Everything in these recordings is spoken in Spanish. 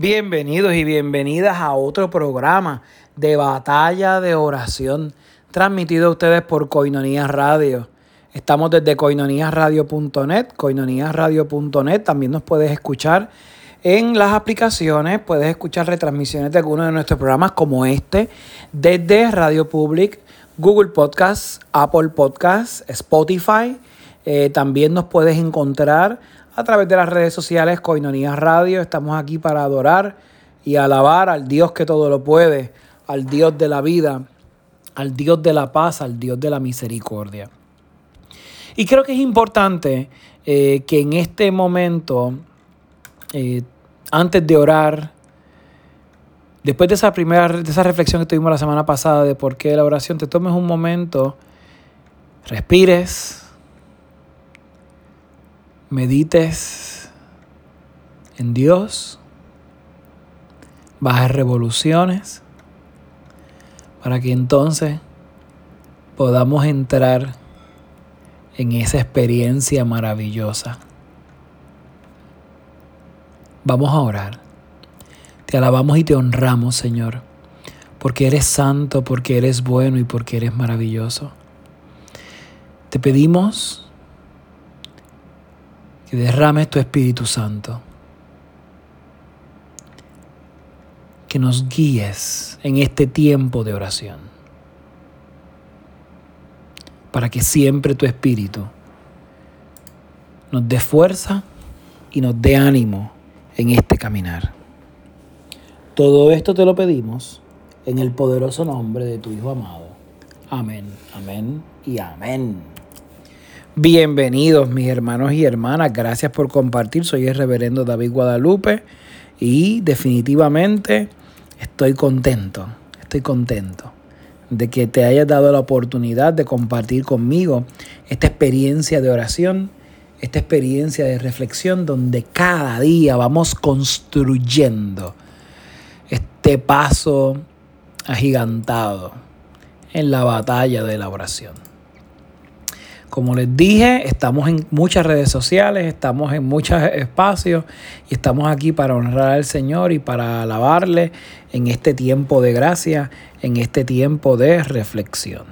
Bienvenidos y bienvenidas a otro programa de batalla de oración transmitido a ustedes por Coinonía Radio. Estamos desde coinoniasradio.net, coinoniasradio.net. También nos puedes escuchar en las aplicaciones, puedes escuchar retransmisiones de algunos de nuestros programas como este desde Radio Public, Google Podcasts, Apple Podcasts, Spotify. Eh, también nos puedes encontrar a través de las redes sociales Coinonías Radio. Estamos aquí para adorar y alabar al Dios que todo lo puede, al Dios de la vida, al Dios de la paz, al Dios de la misericordia. Y creo que es importante eh, que en este momento, eh, antes de orar, después de esa primera de esa reflexión que tuvimos la semana pasada de por qué la oración, te tomes un momento, respires medites en Dios, bajes revoluciones, para que entonces podamos entrar en esa experiencia maravillosa. Vamos a orar. Te alabamos y te honramos, Señor, porque eres santo, porque eres bueno y porque eres maravilloso. Te pedimos que derrames tu Espíritu Santo, que nos guíes en este tiempo de oración, para que siempre tu Espíritu nos dé fuerza y nos dé ánimo en este caminar. Todo esto te lo pedimos en el poderoso nombre de tu Hijo amado. Amén, amén y amén. Bienvenidos mis hermanos y hermanas, gracias por compartir, soy el reverendo David Guadalupe y definitivamente estoy contento, estoy contento de que te hayas dado la oportunidad de compartir conmigo esta experiencia de oración, esta experiencia de reflexión donde cada día vamos construyendo este paso agigantado en la batalla de la oración. Como les dije, estamos en muchas redes sociales, estamos en muchos espacios y estamos aquí para honrar al Señor y para alabarle en este tiempo de gracia, en este tiempo de reflexión.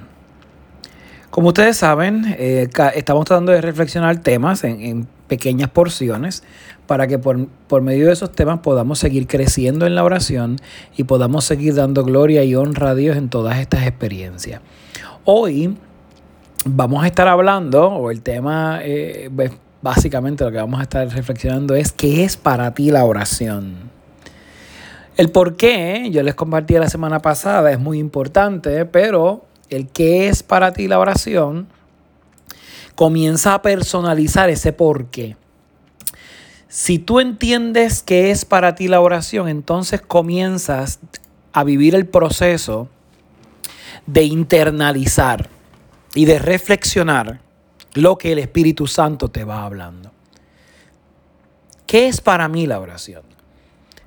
Como ustedes saben, eh, estamos tratando de reflexionar temas en, pequeñas porciones para que por, por, medio de esos temas podamos seguir creciendo en la oración y podamos seguir dando gloria y honra a Dios en todas estas experiencias. Hoy vamos a estar hablando, o el tema, eh, pues, básicamente lo que vamos a estar reflexionando es qué es para ti la oración. El por qué, yo les compartí la semana pasada, es muy importante, pero el qué es para ti la oración comienza a personalizar ese por qué. Si tú entiendes qué es para ti la oración, entonces comienzas a vivir el proceso de internalizar y de reflexionar lo que el Espíritu Santo te va hablando. ¿Qué es para mí la oración?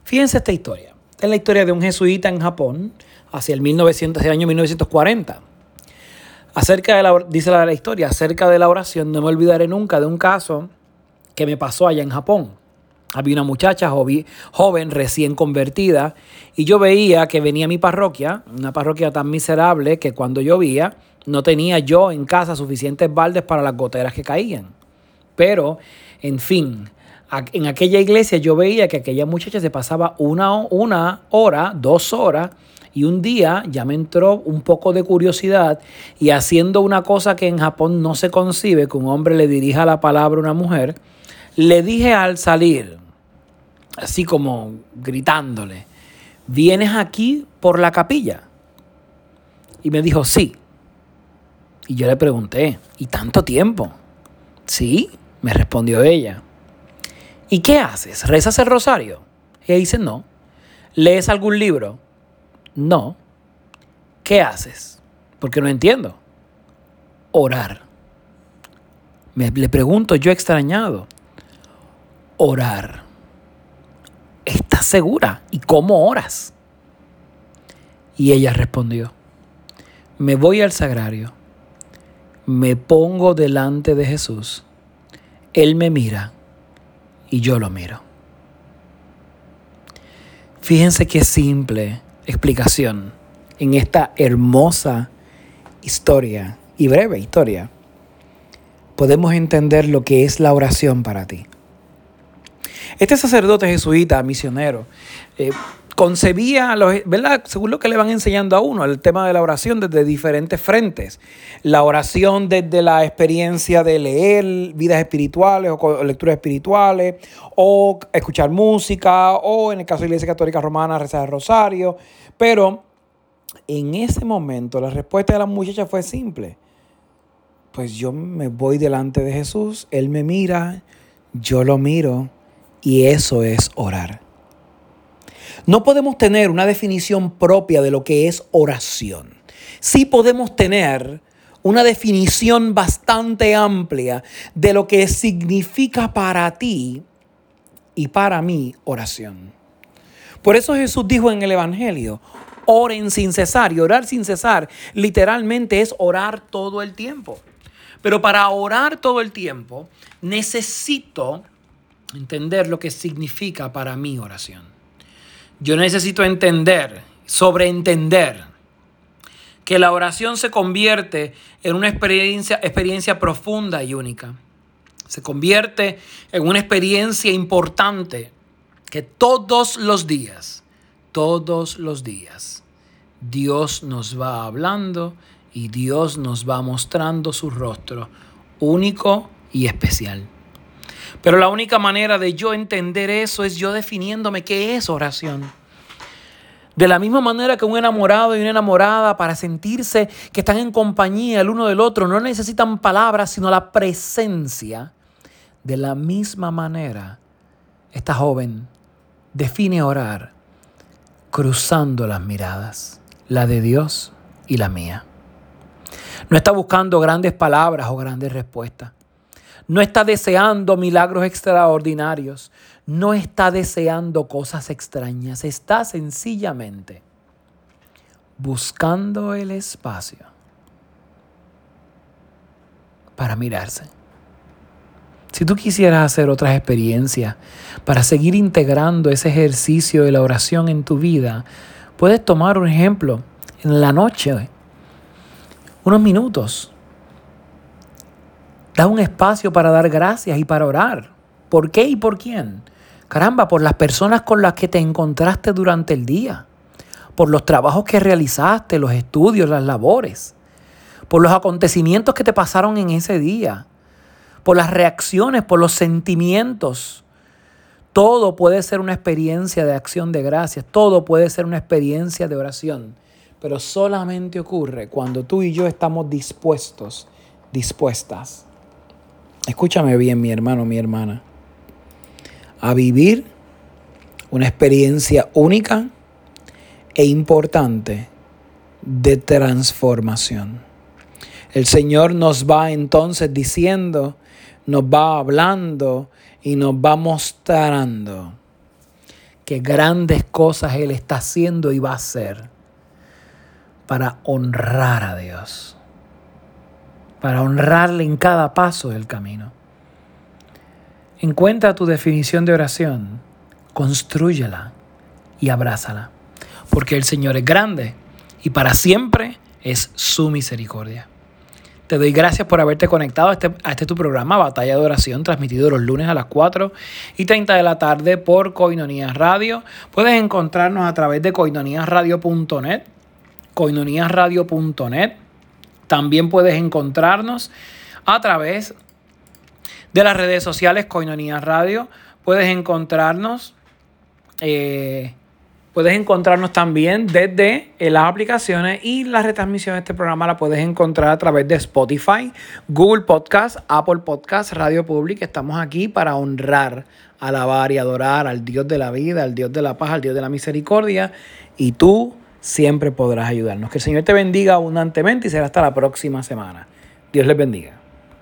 Fíjense esta historia. Es la historia de un jesuita en Japón hacia el, 1900, el año 1940. Acerca de la, dice la, la historia, acerca de la oración, no me olvidaré nunca de un caso que me pasó allá en Japón. Había una muchacha joven, recién convertida, y yo veía que venía a mi parroquia, una parroquia tan miserable que cuando llovía, no tenía yo en casa suficientes baldes para las goteras que caían. Pero, en fin, en aquella iglesia yo veía que aquella muchacha se pasaba una, una hora, dos horas, y un día ya me entró un poco de curiosidad y haciendo una cosa que en Japón no se concibe, que un hombre le dirija la palabra a una mujer, le dije al salir, así como gritándole, ¿vienes aquí por la capilla? Y me dijo, sí. Y yo le pregunté, ¿y tanto tiempo? Sí, me respondió ella. ¿Y qué haces? ¿Rezas el rosario? ella dice, no. ¿Lees algún libro? No. ¿Qué haces? Porque no entiendo. Orar. Me, le pregunto yo extrañado. Orar. ¿Estás segura? ¿Y cómo oras? Y ella respondió, me voy al sagrario me pongo delante de Jesús, Él me mira y yo lo miro. Fíjense qué simple explicación en esta hermosa historia y breve historia. Podemos entender lo que es la oración para ti. Este sacerdote jesuita, misionero, eh, concebía, ¿verdad? Según lo que le van enseñando a uno, el tema de la oración desde diferentes frentes. La oración desde la experiencia de leer vidas espirituales o lecturas espirituales, o escuchar música, o en el caso de la Iglesia Católica Romana, rezar el rosario. Pero en ese momento la respuesta de la muchacha fue simple. Pues yo me voy delante de Jesús, Él me mira, yo lo miro, y eso es orar. No podemos tener una definición propia de lo que es oración. Sí podemos tener una definición bastante amplia de lo que significa para ti y para mí oración. Por eso Jesús dijo en el Evangelio, oren sin cesar. Y orar sin cesar literalmente es orar todo el tiempo. Pero para orar todo el tiempo necesito entender lo que significa para mí oración. Yo necesito entender, sobreentender, que la oración se convierte en una experiencia, experiencia profunda y única. Se convierte en una experiencia importante que todos los días, todos los días, Dios nos va hablando y Dios nos va mostrando su rostro único y especial. Pero la única manera de yo entender eso es yo definiéndome qué es oración. De la misma manera que un enamorado y una enamorada para sentirse que están en compañía el uno del otro no necesitan palabras sino la presencia. De la misma manera, esta joven define orar cruzando las miradas, la de Dios y la mía. No está buscando grandes palabras o grandes respuestas. No está deseando milagros extraordinarios. No está deseando cosas extrañas. Está sencillamente buscando el espacio para mirarse. Si tú quisieras hacer otras experiencias para seguir integrando ese ejercicio de la oración en tu vida, puedes tomar un ejemplo en la noche, unos minutos, Da un espacio para dar gracias y para orar. ¿Por qué y por quién? Caramba, por las personas con las que te encontraste durante el día, por los trabajos que realizaste, los estudios, las labores, por los acontecimientos que te pasaron en ese día, por las reacciones, por los sentimientos. Todo puede ser una experiencia de acción de gracias, todo puede ser una experiencia de oración, pero solamente ocurre cuando tú y yo estamos dispuestos, dispuestas escúchame bien mi hermano, mi hermana, a vivir una experiencia única e importante de transformación. El Señor nos va entonces diciendo, nos va hablando y nos va mostrando que grandes cosas Él está haciendo y va a hacer para honrar a Dios para honrarle en cada paso del camino. Encuentra tu definición de oración, construyela y abrázala, porque el Señor es grande y para siempre es su misericordia. Te doy gracias por haberte conectado a este, este tu programa, Batalla de Oración, transmitido los lunes a las 4 y 30 de la tarde por Coinonías Radio. Puedes encontrarnos a través de coinoníasradio.net, coinoníasradio.net también puedes encontrarnos a través de las redes sociales Coinonía Radio. Puedes encontrarnos, eh, puedes encontrarnos también desde las aplicaciones y la retransmisión de este programa la puedes encontrar a través de Spotify, Google Podcast, Apple Podcast, Radio Public. Estamos aquí para honrar, alabar y adorar al Dios de la vida, al Dios de la paz, al Dios de la misericordia. Y tú siempre podrás ayudarnos. Que el Señor te bendiga abundantemente y será hasta la próxima semana. Dios les bendiga.